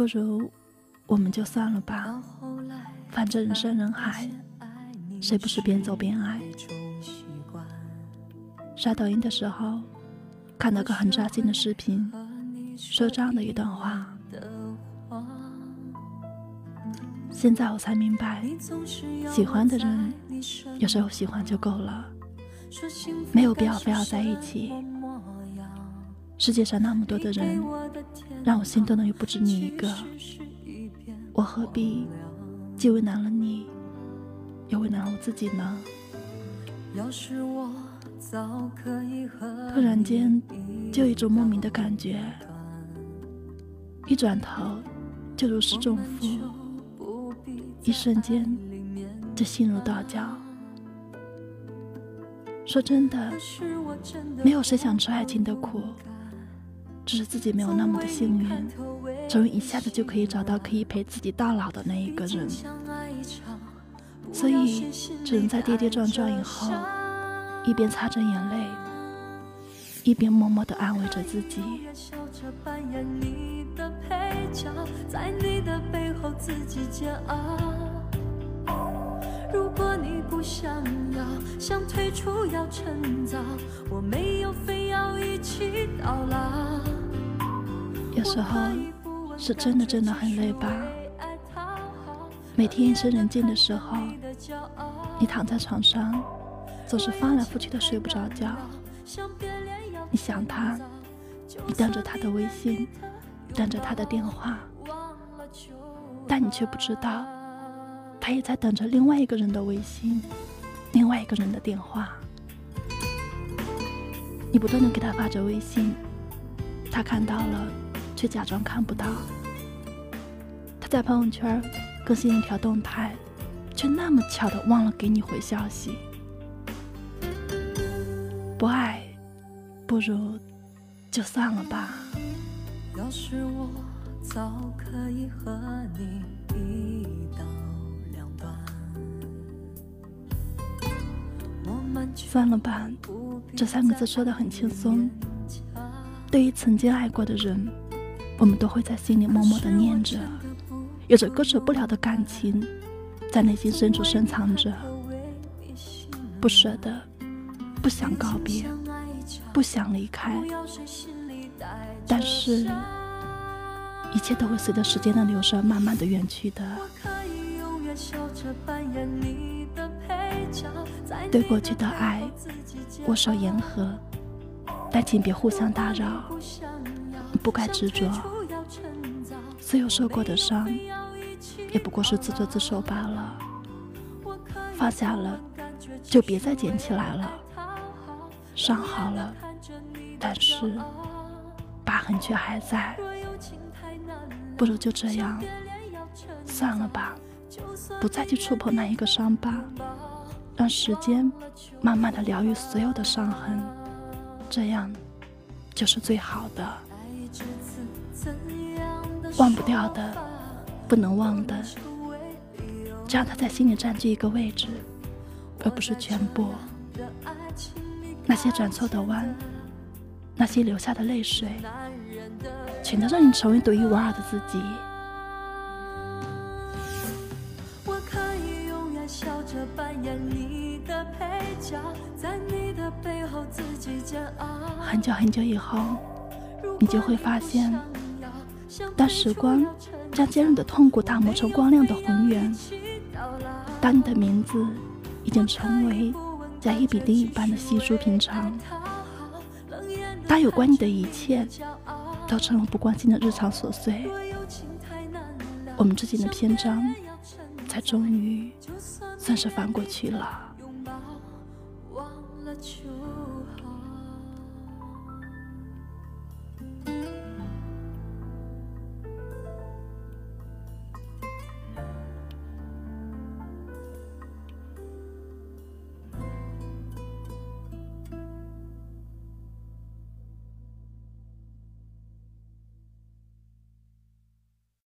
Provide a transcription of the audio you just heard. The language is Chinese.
不如我们就算了吧，反正人山人海，谁不是边走边爱？刷抖音的时候，看到个很扎心的视频，说这样的一段话。现在我才明白，喜欢的人有时候喜欢就够了，没有必要非要在一起。世界上那么多的人，让我心动的又不止你一个，我何必既为难了你，又为难了我自己呢？突然间，就一种莫名的感觉，一转头就如释重负，一瞬间就心如刀绞。说真的，没有谁想吃爱情的苦。只是自己没有那么的幸运，终于一下子就可以找到可以陪自己到老的那一个人，所以只能在跌跌撞撞以后，一边擦着眼泪，一边默默的安慰着自己。如果你不想要，想退出要趁早，我没有非要一起到老。有时候是真的真的很累吧？每天夜深人静的时候，你躺在床上，总是翻来覆去的睡不着觉。你想他，你等着他的微信，等着他的电话，但你却不知道。他也在等着另外一个人的微信，另外一个人的电话。你不断的给他发着微信，他看到了，却假装看不到。他在朋友圈更新一条动态，却那么巧的忘了给你回消息。不爱，不如就算了吧。要是我早可以和你一刀。算了吧，这三个字说的很轻松。对于曾经爱过的人，我们都会在心里默默的念着，有着割舍不了的感情，在内心深处深藏着，不舍得，不想告别，不想离开。但是，一切都会随着时间的流逝，慢慢的远去的。对过去的爱，握手言和，但请别互相打扰。不该执着，所有受过的伤，也不过是自作自受罢了。放下了，就别再捡起来了。伤好了，但是疤痕却还在。不如就这样，算了吧。不再去触碰那一个伤疤，让时间慢慢的疗愈所有的伤痕，这样就是最好的。忘不掉的，不能忘的，只要他在心里占据一个位置，而不是全部。那些转错的弯，那些流下的泪水，全都让你成为独一无二的自己。我可以永远笑着扮演你的配角，在你的背后自己煎熬很久很久以后，你就会发现，当时光将坚韧的痛苦打磨成光亮的浑圆，当你的名字已经成为甲乙丙丁一般的稀疏平常，当有关你的一切都成了不关心的日常琐碎，我们之间的篇章才终于算是翻过去了。忘了。